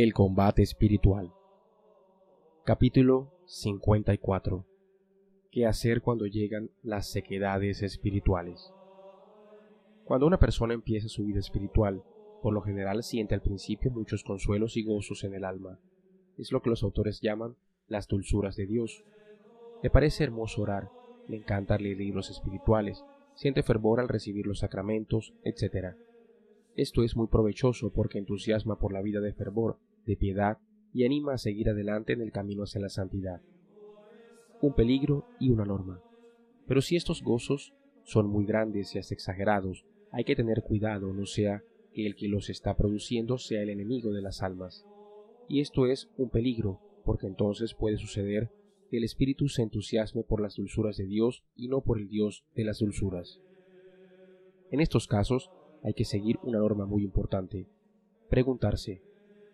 El combate espiritual. Capítulo 54. ¿Qué hacer cuando llegan las sequedades espirituales? Cuando una persona empieza su vida espiritual, por lo general siente al principio muchos consuelos y gozos en el alma. Es lo que los autores llaman las dulzuras de Dios. Le parece hermoso orar, le encanta leer libros espirituales, siente fervor al recibir los sacramentos, etc. Esto es muy provechoso porque entusiasma por la vida de fervor, de piedad y anima a seguir adelante en el camino hacia la santidad. Un peligro y una norma. Pero si estos gozos son muy grandes y hasta exagerados, hay que tener cuidado, no sea que el que los está produciendo sea el enemigo de las almas. Y esto es un peligro, porque entonces puede suceder que el espíritu se entusiasme por las dulzuras de Dios y no por el Dios de las dulzuras. En estos casos, hay que seguir una norma muy importante. Preguntarse,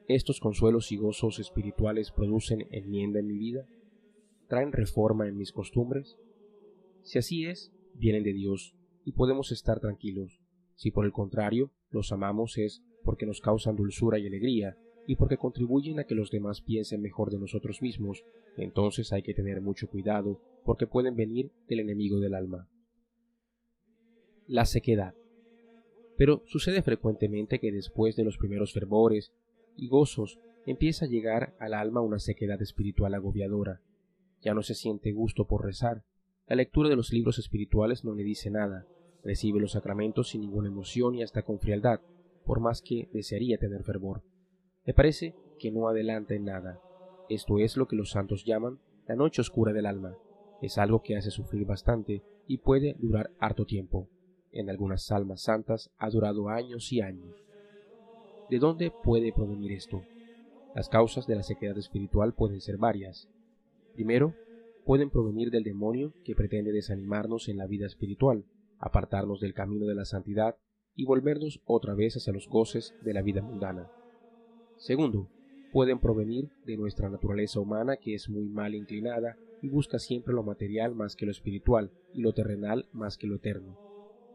¿estos consuelos y gozos espirituales producen enmienda en mi vida? ¿Traen reforma en mis costumbres? Si así es, vienen de Dios y podemos estar tranquilos. Si por el contrario los amamos es porque nos causan dulzura y alegría y porque contribuyen a que los demás piensen mejor de nosotros mismos, entonces hay que tener mucho cuidado porque pueden venir del enemigo del alma. La sequedad. Pero sucede frecuentemente que después de los primeros fervores y gozos empieza a llegar al alma una sequedad espiritual agobiadora. Ya no se siente gusto por rezar. La lectura de los libros espirituales no le dice nada. Recibe los sacramentos sin ninguna emoción y hasta con frialdad, por más que desearía tener fervor. Le parece que no adelanta en nada. Esto es lo que los santos llaman la noche oscura del alma. Es algo que hace sufrir bastante y puede durar harto tiempo en algunas almas santas ha durado años y años. ¿De dónde puede provenir esto? Las causas de la sequedad espiritual pueden ser varias. Primero, pueden provenir del demonio que pretende desanimarnos en la vida espiritual, apartarnos del camino de la santidad y volvernos otra vez hacia los goces de la vida mundana. Segundo, pueden provenir de nuestra naturaleza humana que es muy mal inclinada y busca siempre lo material más que lo espiritual y lo terrenal más que lo eterno.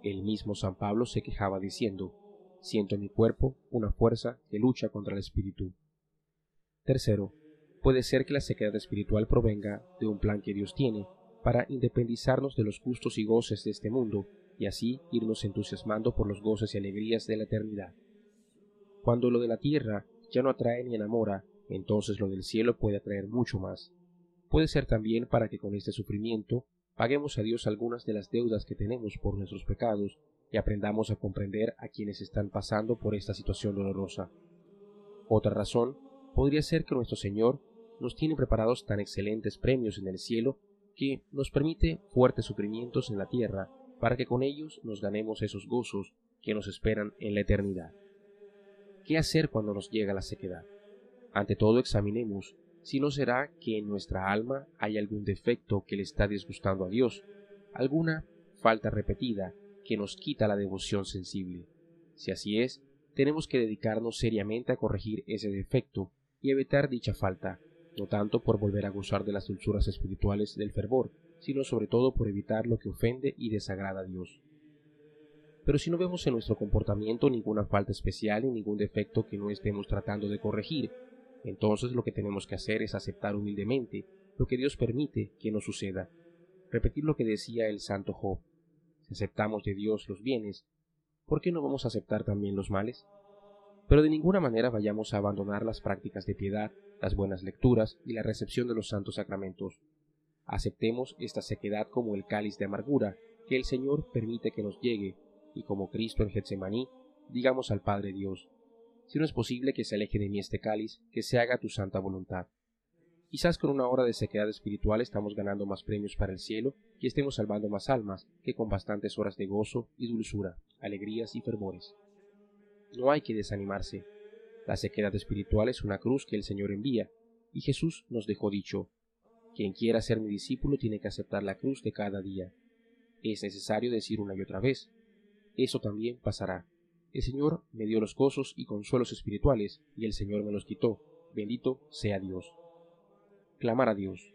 El mismo San Pablo se quejaba diciendo, siento en mi cuerpo una fuerza que lucha contra el espíritu. Tercero, puede ser que la sequedad espiritual provenga de un plan que Dios tiene para independizarnos de los gustos y goces de este mundo y así irnos entusiasmando por los goces y alegrías de la eternidad. Cuando lo de la tierra ya no atrae ni enamora, entonces lo del cielo puede atraer mucho más. Puede ser también para que con este sufrimiento paguemos a Dios algunas de las deudas que tenemos por nuestros pecados y aprendamos a comprender a quienes están pasando por esta situación dolorosa. Otra razón podría ser que nuestro Señor nos tiene preparados tan excelentes premios en el cielo que nos permite fuertes sufrimientos en la tierra para que con ellos nos ganemos esos gozos que nos esperan en la eternidad. ¿Qué hacer cuando nos llega la sequedad? Ante todo examinemos si no será que en nuestra alma hay algún defecto que le está disgustando a Dios, alguna falta repetida que nos quita la devoción sensible. Si así es, tenemos que dedicarnos seriamente a corregir ese defecto y evitar dicha falta, no tanto por volver a gozar de las dulzuras espirituales del fervor, sino sobre todo por evitar lo que ofende y desagrada a Dios. Pero si no vemos en nuestro comportamiento ninguna falta especial y ningún defecto que no estemos tratando de corregir, entonces lo que tenemos que hacer es aceptar humildemente lo que Dios permite que nos suceda. Repetir lo que decía el santo Job. Aceptamos de Dios los bienes, ¿por qué no vamos a aceptar también los males? Pero de ninguna manera vayamos a abandonar las prácticas de piedad, las buenas lecturas y la recepción de los santos sacramentos. Aceptemos esta sequedad como el cáliz de amargura que el Señor permite que nos llegue, y como Cristo en Getsemaní, digamos al Padre Dios, si no es posible que se aleje de mí este cáliz, que se haga tu santa voluntad. Quizás con una hora de sequedad espiritual estamos ganando más premios para el cielo y estemos salvando más almas que con bastantes horas de gozo y dulzura, alegrías y fervores. No hay que desanimarse. La sequedad espiritual es una cruz que el Señor envía, y Jesús nos dejó dicho, quien quiera ser mi discípulo tiene que aceptar la cruz de cada día. Es necesario decir una y otra vez, eso también pasará. El Señor me dio los gozos y consuelos espirituales, y el Señor me los quitó. Bendito sea Dios. Clamar a Dios.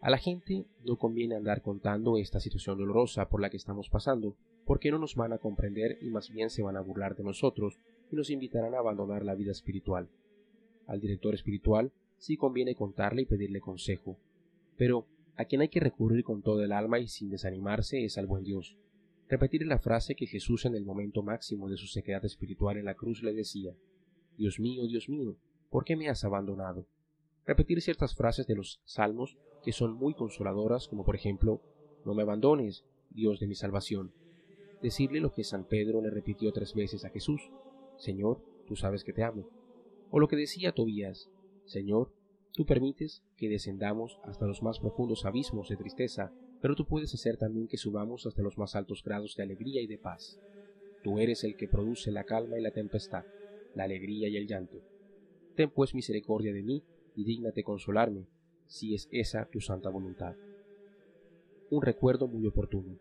A la gente no conviene andar contando esta situación dolorosa por la que estamos pasando, porque no nos van a comprender y más bien se van a burlar de nosotros y nos invitarán a abandonar la vida espiritual. Al director espiritual sí conviene contarle y pedirle consejo. Pero a quien hay que recurrir con todo el alma y sin desanimarse es al buen Dios. Repetir la frase que Jesús en el momento máximo de su sequedad espiritual en la cruz le decía Dios mío, Dios mío, ¿por qué me has abandonado? Repetir ciertas frases de los salmos que son muy consoladoras, como por ejemplo No me abandones, Dios de mi salvación. Decirle lo que San Pedro le repitió tres veces a Jesús Señor, tú sabes que te amo. O lo que decía Tobías Señor, tú permites que descendamos hasta los más profundos abismos de tristeza, pero tú puedes hacer también que subamos hasta los más altos grados de alegría y de paz. Tú eres el que produce la calma y la tempestad, la alegría y el llanto. Ten pues misericordia de mí y dígnate consolarme, si es esa tu santa voluntad. Un recuerdo muy oportuno.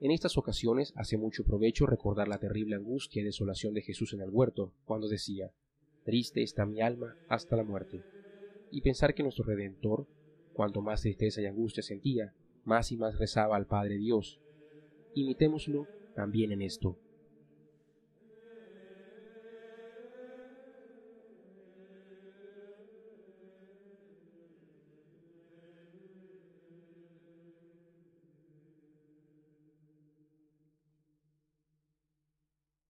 En estas ocasiones hace mucho provecho recordar la terrible angustia y desolación de Jesús en el huerto, cuando decía, Triste está mi alma hasta la muerte, y pensar que nuestro Redentor, cuanto más tristeza y angustia sentía, más y más rezaba al Padre Dios. Imitémoslo también en esto